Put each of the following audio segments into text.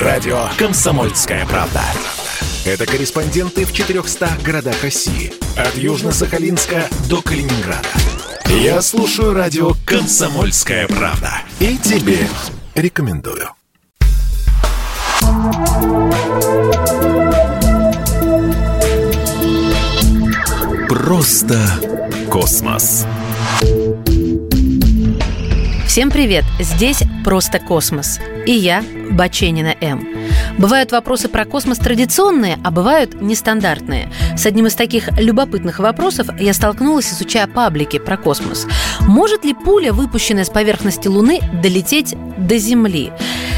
Радио «Комсомольская правда». Это корреспонденты в 400 городах России. От Южно-Сахалинска до Калининграда. Я слушаю радио «Комсомольская правда». И тебе рекомендую. Просто космос. Всем привет! Здесь «Просто космос». И я, Баченина М. Бывают вопросы про космос традиционные, а бывают нестандартные. С одним из таких любопытных вопросов я столкнулась, изучая паблики про космос. Может ли пуля, выпущенная с поверхности Луны, долететь до Земли?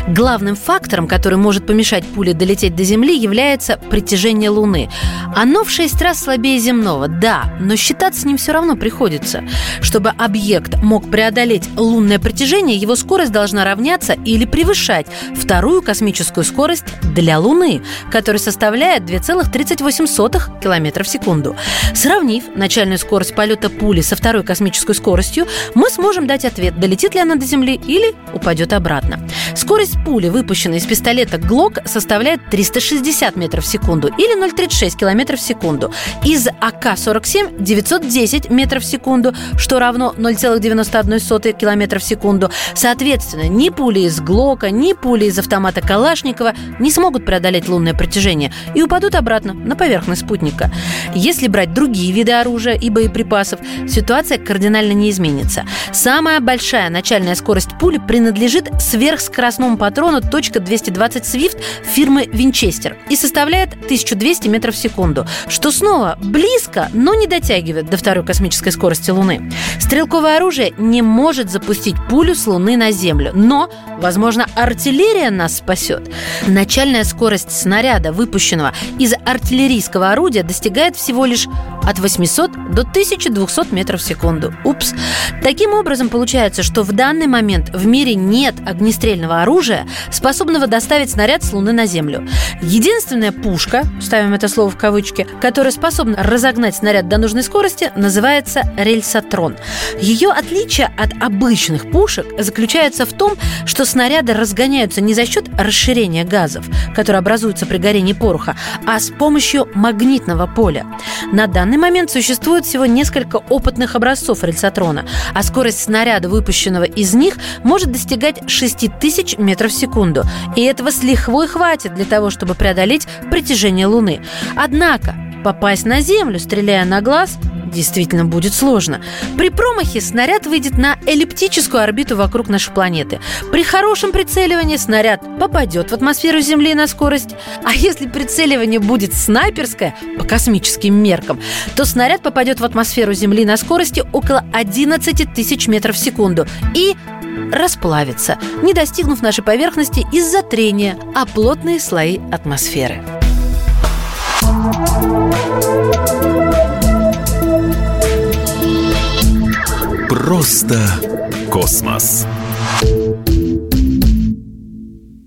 Главным фактором, который может помешать пуле долететь до Земли, является притяжение Луны. Оно в шесть раз слабее земного, да, но считаться с ним все равно приходится. Чтобы объект мог преодолеть лунное притяжение, его скорость должна равняться или превышать вторую космическую скорость для Луны, которая составляет 2,38 км в секунду. Сравнив начальную скорость полета пули со второй космической скоростью, мы сможем дать ответ, долетит ли она до Земли или упадет обратно. Скорость пули, выпущенной из пистолета ГЛОК, составляет 360 метров в секунду или 0,36 километров в секунду. Из АК-47 – 910 метров в секунду, что равно 0,91 километра в секунду. Соответственно, ни пули из ГЛОКа, ни пули из автомата Калашникова не смогут преодолеть лунное притяжение и упадут обратно на поверхность спутника. Если брать другие виды оружия и боеприпасов, ситуация кардинально не изменится. Самая большая начальная скорость пули принадлежит сверхскоростному патрону .220 Swift фирмы Винчестер и составляет 1200 метров в секунду, что снова близко, но не дотягивает до второй космической скорости Луны. Стрелковое оружие не может запустить пулю с Луны на Землю, но, возможно, артиллерия нас спасет. Начальная скорость снаряда, выпущенного из артиллерийского орудия, достигает всего лишь от 800 до 1200 метров в секунду. Упс. Таким образом, получается, что в данный момент в мире нет огнестрельного оружия, способного доставить снаряд с Луны на Землю. Единственная пушка, ставим это слово в кавычки, которая способна разогнать снаряд до нужной скорости, называется рельсотрон. Ее отличие от обычных пушек заключается в том, что снаряды разгоняются не за счет расширения газов, которые образуются при горении пороха, а с помощью магнитного поля. На данный момент существует всего несколько опытных образцов рельсотрона, а скорость снаряда, выпущенного из них, может достигать 6000 метров в секунду. И этого с лихвой хватит для того, чтобы преодолеть притяжение Луны. Однако попасть на Землю, стреляя на глаз, действительно будет сложно. При промахе снаряд выйдет на эллиптическую орбиту вокруг нашей планеты. При хорошем прицеливании снаряд попадет в атмосферу Земли на скорость. А если прицеливание будет снайперское, по космическим меркам, то снаряд попадет в атмосферу Земли на скорости около 11 тысяч метров в секунду и расплавится, не достигнув нашей поверхности из-за трения о плотные слои атмосферы. Просто космос.